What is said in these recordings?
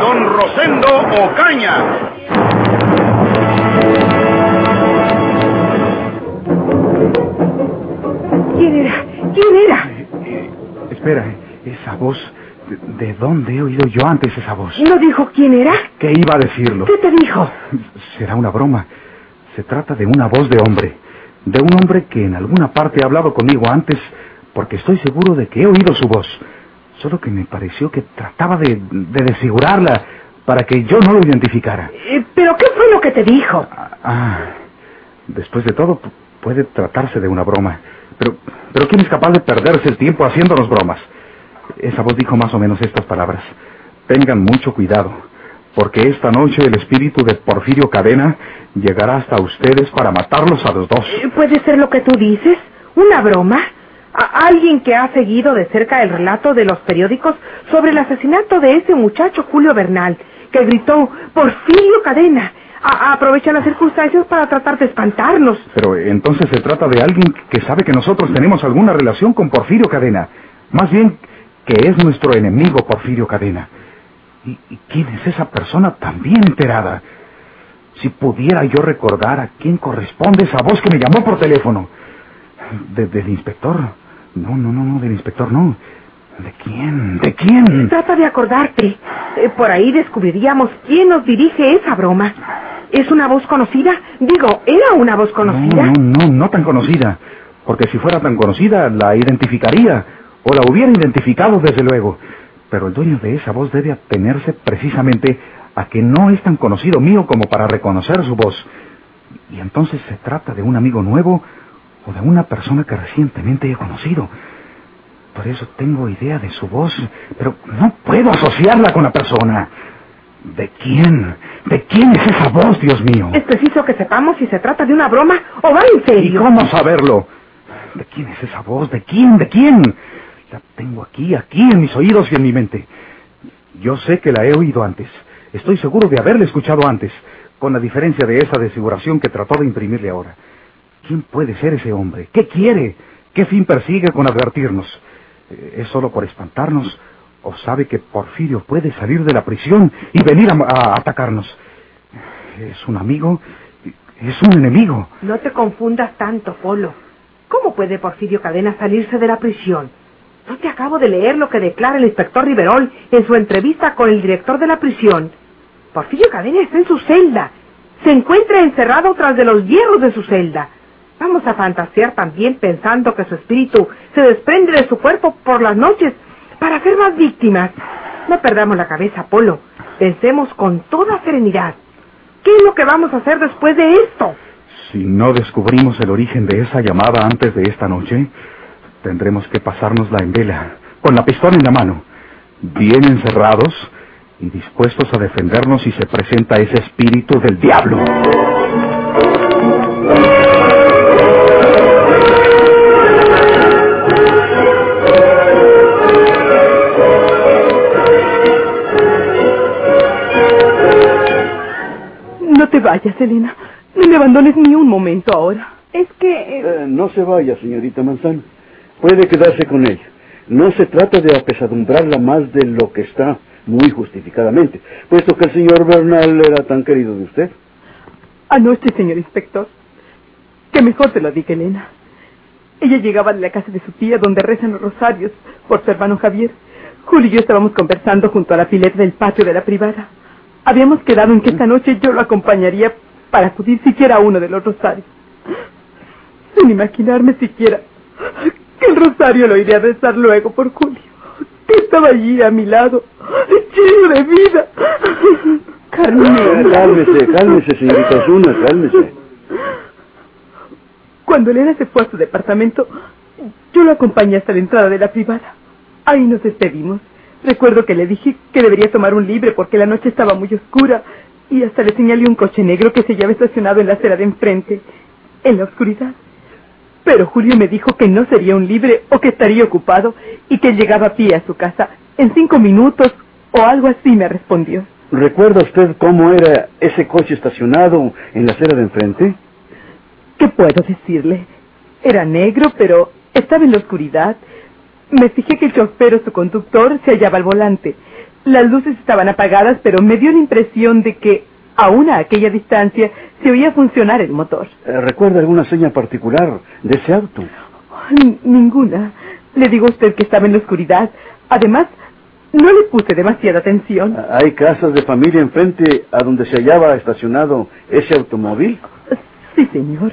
don Rosendo Ocaña. ¿Quién era? ¿Quién era? Espera, esa voz. ¿de- ¿De dónde he oído yo antes esa voz? ¿No dijo quién era? ¿Qué iba a decirlo? ¿Qué te dijo? Será una broma. Se trata de una voz de hombre. De un hombre que en alguna parte ha hablado conmigo antes, porque estoy seguro de que he oído su voz. Solo que me pareció que trataba de, de desfigurarla para que yo no lo identificara. Eh, ¿Pero qué fue lo que te dijo? Ah, después de todo, pu- puede tratarse de una broma. Pero, pero ¿quién es capaz de perderse el tiempo haciéndonos bromas? Esa voz dijo más o menos estas palabras. Tengan mucho cuidado, porque esta noche el espíritu de Porfirio Cadena llegará hasta ustedes para matarlos a los dos. Eh, ¿Puede ser lo que tú dices? ¿Una broma? ¿A alguien que ha seguido de cerca el relato de los periódicos sobre el asesinato de ese muchacho Julio Bernal, que gritó Porfirio Cadena, a- aprovecha las circunstancias para tratar de espantarnos. Pero entonces se trata de alguien que sabe que nosotros tenemos alguna relación con Porfirio Cadena. Más bien que es nuestro enemigo Porfirio Cadena. ¿Y, y quién es esa persona tan bien enterada? Si pudiera yo recordar a quién corresponde esa voz que me llamó por teléfono. ¿De- ¿Del inspector? No, no, no, no, del inspector no. ¿De quién? ¿De quién? Trata de acordarte. Eh, por ahí descubriríamos quién nos dirige esa broma. ¿Es una voz conocida? Digo, ¿era una voz conocida? No, no, no, no tan conocida. Porque si fuera tan conocida, la identificaría. O la hubiera identificado, desde luego. Pero el dueño de esa voz debe atenerse precisamente a que no es tan conocido mío como para reconocer su voz. Y entonces se trata de un amigo nuevo o de una persona que recientemente he conocido. Por eso tengo idea de su voz, pero no puedo asociarla con la persona. ¿De quién? ¿De quién es esa voz, Dios mío? Es preciso que sepamos si se trata de una broma o va en ¿Y serio. cómo saberlo? ¿De quién es esa voz? ¿De quién? ¿De quién? La tengo aquí, aquí en mis oídos y en mi mente. Yo sé que la he oído antes. Estoy seguro de haberla escuchado antes, con la diferencia de esa desfiguración que trató de imprimirle ahora. ¿Quién puede ser ese hombre? ¿Qué quiere? ¿Qué fin persigue con advertirnos? Eh, ¿Es solo por espantarnos? ¿O sabe que Porfirio puede salir de la prisión y venir a, atacarnos? ¿Es un amigo? ¿Es un enemigo? No te confundas tanto, Polo. ¿Cómo puede Porfirio Cadena salirse de la prisión? No te acabo de leer lo que declara el inspector Riverol en su entrevista con el director de la prisión. Porfirio Cadena está en su celda. Se encuentra encerrado tras de los hierros de su celda. Vamos a fantasear también pensando que su espíritu se desprende de su cuerpo por las noches para hacer más víctimas. No perdamos la cabeza, Polo. Pensemos con toda serenidad. ¿Qué es lo que vamos a hacer después de esto? Si no descubrimos el origen de esa llamada antes de esta noche, tendremos que pasárnosla en vela, con la pistola en la mano, bien encerrados y dispuestos a defendernos si se presenta ese espíritu del diablo. No te vayas, Elena. No me abandones ni un momento ahora. Es que... eh, Eh, no se vaya, señorita Manzano. Puede quedarse con ella. No se trata de apesadumbrarla más de lo que está, muy justificadamente, puesto que el señor Bernal era tan querido de usted. Anoche, señor inspector. Que mejor te lo diga, Elena. Ella llegaba de la casa de su tía donde rezan los rosarios por su hermano Javier. Julio y yo estábamos conversando junto a la pileta del patio de la privada. Habíamos quedado en que esta noche yo lo acompañaría para acudir siquiera a uno de los rosarios. Sin imaginarme siquiera que el rosario lo iría a rezar luego por Julio, que estaba allí a mi lado, lleno de vida. Carmen. Cálmese, cálmese, señorita Osuna, cálmese. Cuando Elena se fue a su departamento, yo lo acompañé hasta la entrada de la privada. Ahí nos despedimos, Recuerdo que le dije que debería tomar un libre porque la noche estaba muy oscura y hasta le señalé un coche negro que se hallaba estacionado en la acera de enfrente, en la oscuridad. Pero Julio me dijo que no sería un libre o que estaría ocupado y que llegaba a pie a su casa en cinco minutos o algo así me respondió. ¿Recuerda usted cómo era ese coche estacionado en la acera de enfrente? ¿Qué puedo decirle? Era negro, pero estaba en la oscuridad. Me fijé que el chofer o su conductor se hallaba al volante. Las luces estaban apagadas, pero me dio la impresión de que, aún a aquella distancia, se oía funcionar el motor. Eh, ¿Recuerda alguna seña particular de ese auto? N- ninguna. Le digo a usted que estaba en la oscuridad. Además, no le puse demasiada atención. ¿Hay casas de familia enfrente a donde se hallaba estacionado ese automóvil? Sí, señor.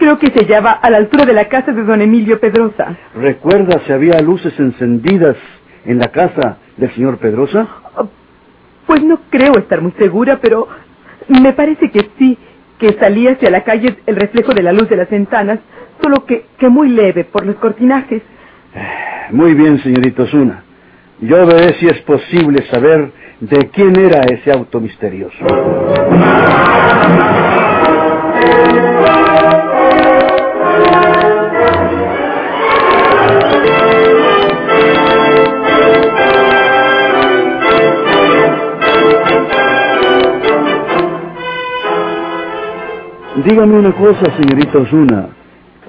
Creo que se hallaba a la altura de la casa de don Emilio Pedrosa. ¿Recuerda si había luces encendidas en la casa del señor Pedrosa? Pues no creo estar muy segura, pero me parece que sí, que salía hacia la calle el reflejo de la luz de las ventanas, solo que, que muy leve por los cortinajes. Muy bien, señorito Osuna. Yo veré si es posible saber de quién era ese auto misterioso. Dígame una cosa, señorita Osuna.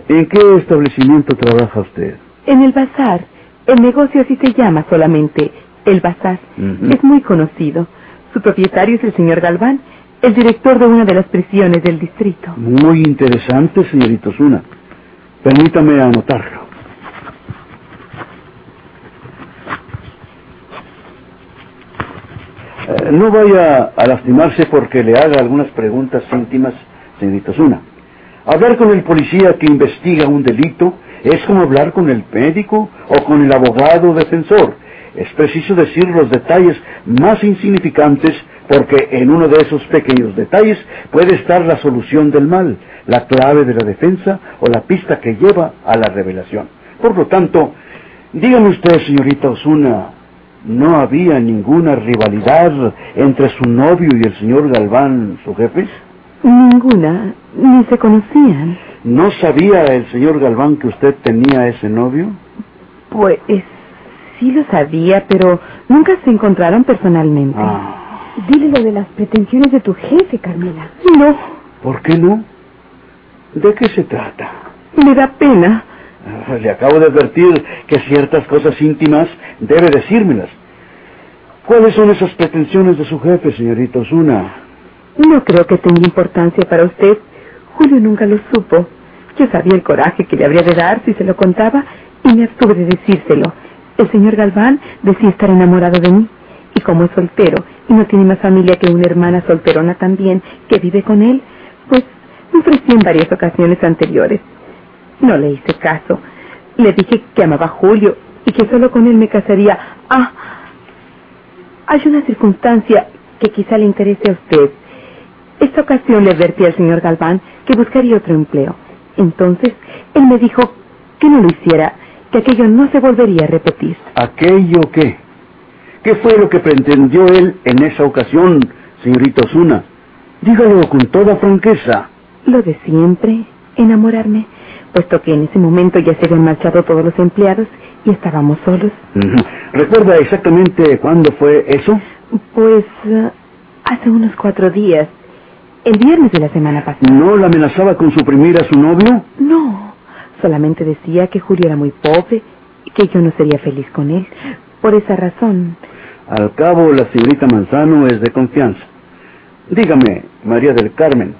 ¿En qué establecimiento trabaja usted? En el bazar, el negocio así se llama solamente, el bazar. Es muy conocido. Su propietario es el señor Galván, el director de una de las prisiones del distrito. Muy interesante, señorita Osuna. Permítame anotarlo. Eh, no vaya a lastimarse porque le haga algunas preguntas íntimas, señorita Osuna. Hablar con el policía que investiga un delito es como hablar con el médico o con el abogado defensor. Es preciso decir los detalles más insignificantes porque en uno de esos pequeños detalles puede estar la solución del mal, la clave de la defensa o la pista que lleva a la revelación. Por lo tanto, dígame usted, señorita Osuna, ¿no había ninguna rivalidad entre su novio y el señor Galván, su jefe? Ninguna, ni se conocían. ¿No sabía el señor Galván que usted tenía ese novio? Pues sí lo sabía, pero nunca se encontraron personalmente. Ah, Dile lo de las pretensiones de tu jefe, Carmela. No, ¿por qué no? ¿De qué se trata? me da pena. Ah, Le acabo de advertir que ciertas cosas íntimas debe decírmelas. ¿Cuáles son esas pretensiones de su jefe, señorita Osuna? No creo que tenga importancia para usted. Julio nunca lo supo. Yo sabía el coraje que le habría de dar si se lo contaba y me abstuve de decírselo. El señor Galván decía estar enamorado de mí. Y como es soltero y no tiene más familia que una hermana solterona también que vive con él, pues me ofrecí en varias ocasiones anteriores. No le hice caso. Le dije que amaba a Julio y que solo con él me casaría. Ah, hay una circunstancia que quizá le interese a usted. Esta ocasión le advertí al señor Galván que buscaría otro empleo. Entonces, él me dijo que no lo hiciera, que aquello no se volvería a repetir. ¿Aquello qué? ¿Qué fue lo que pretendió él en esa ocasión, señorita Osuna? Dígalo con toda franqueza. Lo de siempre, enamorarme, puesto que en ese momento ya se habían marchado todos los empleados y estábamos solos. ¿Recuerda exactamente cuándo fue eso? Pues eh, hace unos cuatro días, el viernes de la semana pasada. ¿No la amenazaba con suprimir a su novio? No, solamente decía que Julio era muy pobre y que yo no sería feliz con él. Por esa razón, Al cabo, la señorita Manzano es de confianza. Dígame, María del Carmen,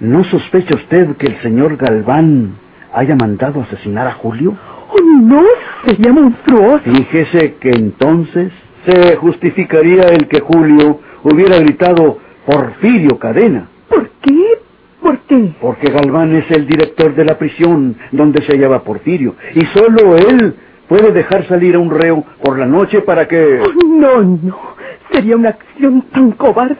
¿no sospecha usted que el señor Galván haya mandado asesinar a Julio? ¡Oh, no! Sería monstruoso. Fíjese que entonces se justificaría el que Julio hubiera gritado Porfirio Cadena, ¿Por qué? ¿Por qué? porque Galván es el director de la prisión donde se hallaba Porfirio, y solo él puede dejar salir a un reo por la noche para que... Oh, no, no. Sería una acción tan cobarde.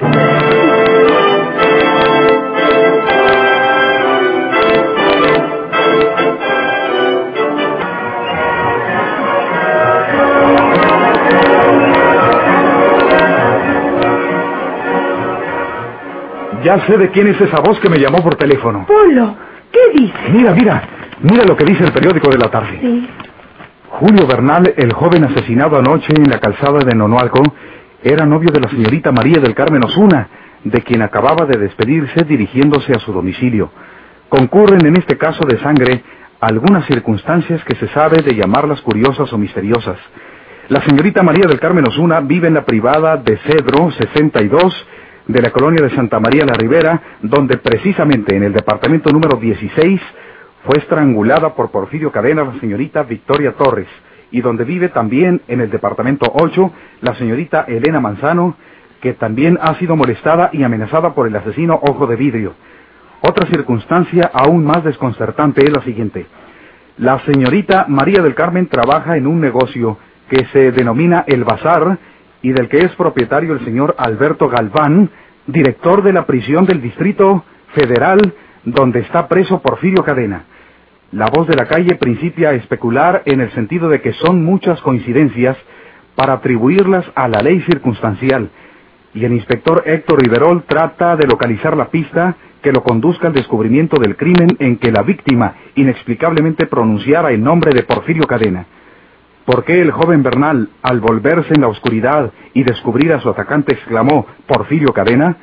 Ya sé de quién es esa voz que me llamó por teléfono. Polo, ¿qué dice? Mira, mira, mira lo que dice el periódico de la tarde. Sí. Julio Bernal, el joven asesinado anoche en la calzada de Nonualco, era novio de la señorita María del Carmen Osuna, de quien acababa de despedirse dirigiéndose a su domicilio. Concurren en este caso de sangre algunas circunstancias que se sabe de llamarlas curiosas o misteriosas. La señorita María del Carmen Osuna vive en la privada de Cedro 62 de la colonia de Santa María la Ribera, donde precisamente en el departamento número 16 fue estrangulada por Porfirio Cadena la señorita Victoria Torres, y donde vive también en el departamento 8 la señorita Elena Manzano, que también ha sido molestada y amenazada por el asesino Ojo de Vidrio. Otra circunstancia aún más desconcertante es la siguiente. La señorita María del Carmen trabaja en un negocio que se denomina El Bazar y del que es propietario el señor Alberto Galván, director de la prisión del Distrito Federal donde está preso Porfirio Cadena. La voz de la calle principia a especular en el sentido de que son muchas coincidencias para atribuirlas a la ley circunstancial, y el inspector Héctor Riverol trata de localizar la pista que lo conduzca al descubrimiento del crimen en que la víctima inexplicablemente pronunciara el nombre de Porfirio Cadena. ¿Por qué el joven Bernal, al volverse en la oscuridad y descubrir a su atacante, exclamó Porfirio Cadena?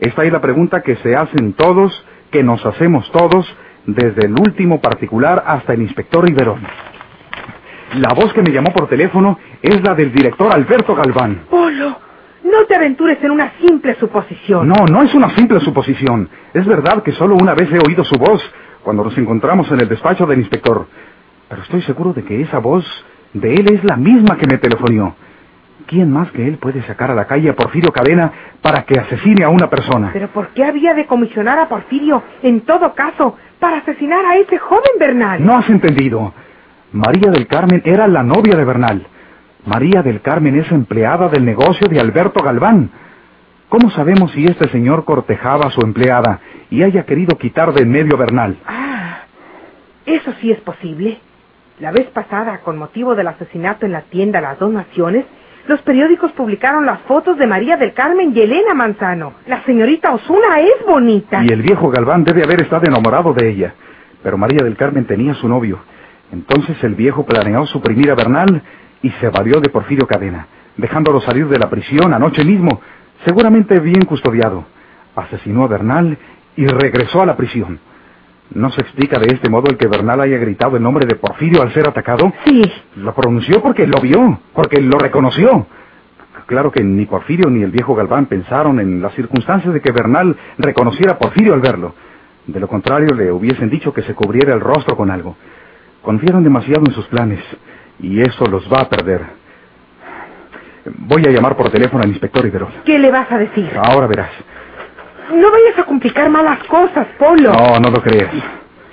Esta es la pregunta que se hacen todos, que nos hacemos todos, desde el último particular hasta el inspector Riverón. La voz que me llamó por teléfono es la del director Alberto Galván. Polo, no te aventures en una simple suposición. No, no es una simple suposición. Es verdad que solo una vez he oído su voz cuando nos encontramos en el despacho del inspector. Pero estoy seguro de que esa voz de él es la misma que me telefonió. ¿Quién más que él puede sacar a la calle a Porfirio Cadena para que asesine a una persona? Pero ¿por qué había de comisionar a Porfirio, en todo caso, para asesinar a ese joven Bernal? No has entendido. María del Carmen era la novia de Bernal. María del Carmen es empleada del negocio de Alberto Galván. ¿Cómo sabemos si este señor cortejaba a su empleada y haya querido quitar de en medio a Bernal? Ah, eso sí es posible. La vez pasada, con motivo del asesinato en la tienda Las Dos Naciones, los periódicos publicaron las fotos de María del Carmen y Elena Manzano. La señorita Osuna es bonita. Y el viejo Galván debe haber estado enamorado de ella. Pero María del Carmen tenía su novio. Entonces el viejo planeó suprimir a Bernal y se valió de Porfirio Cadena, dejándolo salir de la prisión anoche mismo, seguramente bien custodiado. Asesinó a Bernal y regresó a la prisión. ¿No se explica de este modo el que Bernal haya gritado el nombre de Porfirio al ser atacado? Sí. Lo pronunció porque lo vio, porque lo reconoció. Claro que ni Porfirio ni el viejo Galván pensaron en las circunstancias de que Bernal reconociera a Porfirio al verlo. De lo contrario, le hubiesen dicho que se cubriera el rostro con algo. Confiaron demasiado en sus planes, y eso los va a perder. Voy a llamar por teléfono al inspector Iberol. ¿Qué le vas a decir? Ahora verás. No vayas a complicar malas cosas, Polo. No, no lo creas.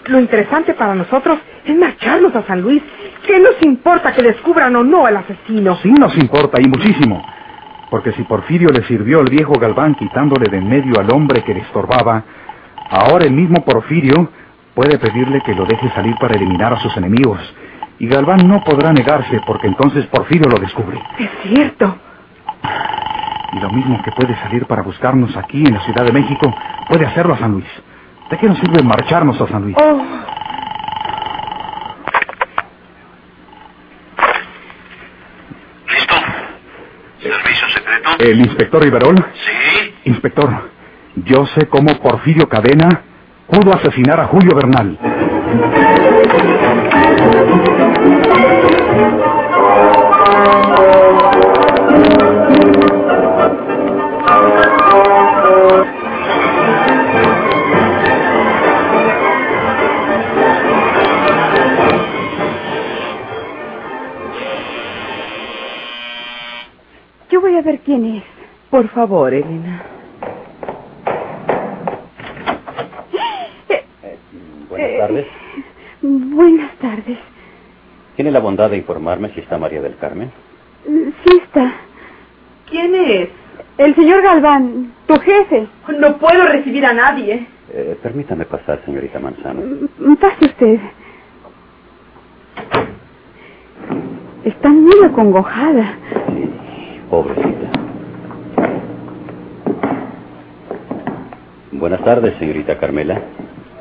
Lo interesante para nosotros es marcharnos a San Luis. ¿Qué nos importa que descubran o no al asesino? Sí nos importa, y muchísimo. Porque si Porfirio le sirvió al viejo Galván quitándole de en medio al hombre que le estorbaba, ahora el mismo Porfirio puede pedirle que lo deje salir para eliminar a sus enemigos. Y Galván no podrá negarse porque entonces Porfirio lo descubre. Es cierto. Y lo mismo que puede salir para buscarnos aquí en la Ciudad de México, puede hacerlo a San Luis. ¿De qué nos sirve marcharnos a San Luis? Oh, ¿Listo? ¿Servicio secreto? ¿El inspector Riverol? Sí. Inspector, yo sé cómo Porfirio Cadena pudo asesinar a Julio Bernal. Yo voy a ver quién es. Por favor, Elena. Buenas tardes. Buenas tardes. ¿Tiene la bondad de informarme si está María del Carmen? Sí está. ¿Quién es? El señor Galván, tu jefe. No puedo recibir a nadie. Eh, permítame pasar, señorita Manzano. Mm, Pase usted. Está muy acongojada. Pobrecita. Buenas tardes, señorita Carmela.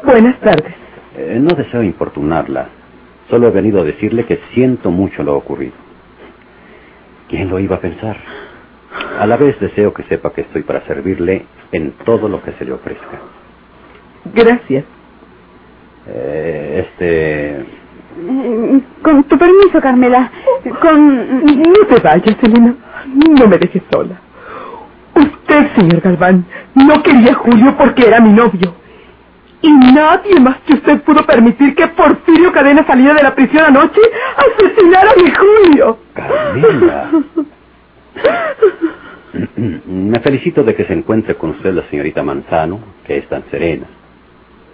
Buenas tardes. Eh, no deseo importunarla. Solo he venido a decirle que siento mucho lo ocurrido. ¿Quién lo iba a pensar? A la vez deseo que sepa que estoy para servirle en todo lo que se le ofrezca. Gracias. Eh, este... Eh, Con tu permiso, Carmela. Con... No te vayas, Elena. No me dejes sola. Usted, señor Galván, no quería a Julio porque era mi novio. Y nadie más que usted pudo permitir que Porfirio Cadena saliera de la prisión anoche a asesinar a mi Julio. Carmela. Me felicito de que se encuentre con usted la señorita Manzano, que es tan serena.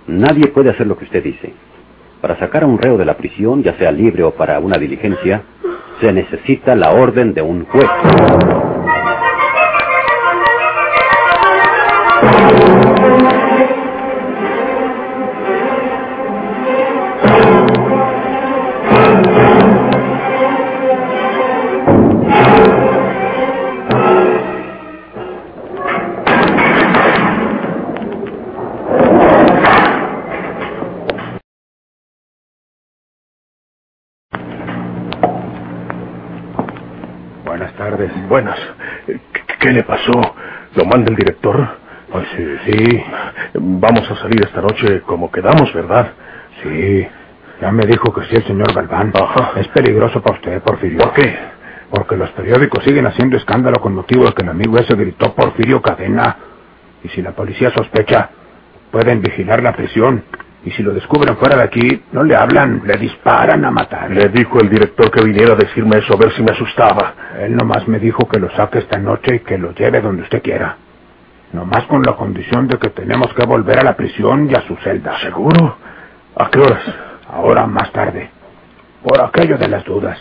Nadie puede hacer lo que usted dice. Para sacar a un reo de la prisión, ya sea libre o para una diligencia, se necesita la orden de un juez. Buenas. ¿Qué, qué le pasó? ¿Lo manda el director? Pues sí, sí, Vamos a salir esta noche como quedamos, ¿verdad? sí. Ya me dijo que sí el señor Galván. Ajá. Es peligroso para usted, Porfirio. ¿Por qué? Porque los periódicos siguen haciendo escándalo con motivo de que el amigo ese gritó Porfirio Cadena. Y si la policía sospecha, pueden vigilar la prisión. Y si lo descubren fuera de aquí, no le hablan, le disparan a matar. Le dijo el director que viniera a decirme eso a ver si me asustaba. Él nomás me dijo que lo saque esta noche y que lo lleve donde usted quiera. Nomás con la condición de que tenemos que volver a la prisión y a su celda. ¿Seguro? ¿A qué horas? Ahora más tarde. Por aquello de las dudas.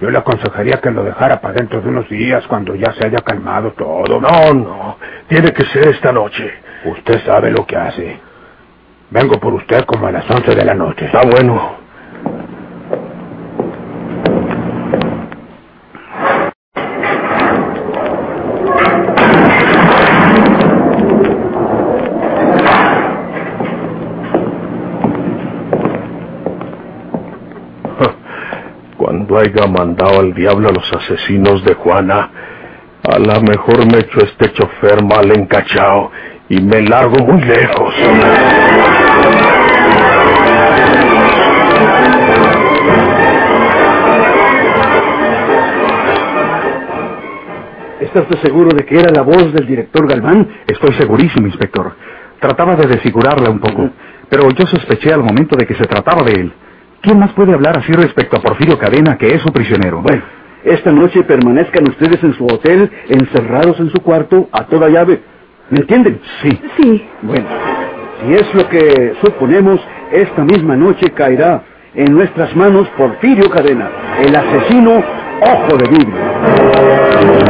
Yo le aconsejaría que lo dejara para dentro de unos días cuando ya se haya calmado todo. No, no. Tiene que ser esta noche. Usted sabe lo que hace. Vengo por usted como a las once de la noche. Está bueno. Cuando haya mandado al diablo a los asesinos de Juana, a lo mejor me echo este chofer mal encachado y me largo muy lejos. ¿Está usted seguro de que era la voz del director Galván? Estoy segurísimo, inspector. Trataba de desfigurarla un poco, pero yo sospeché al momento de que se trataba de él. ¿Quién más puede hablar así respecto a Porfirio Cadena, que es su prisionero? Bueno, esta noche permanezcan ustedes en su hotel, encerrados en su cuarto, a toda llave. ¿Me entienden? Sí. Sí. Bueno, si es lo que suponemos, esta misma noche caerá en nuestras manos Porfirio Cadena, el asesino Ojo de Vidrio.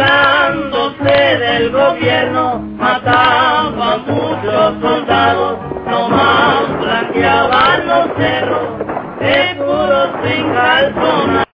burlándose del gobierno, mataban muchos soldados, nomás blanqueaban los cerros, de puros sin calzonar.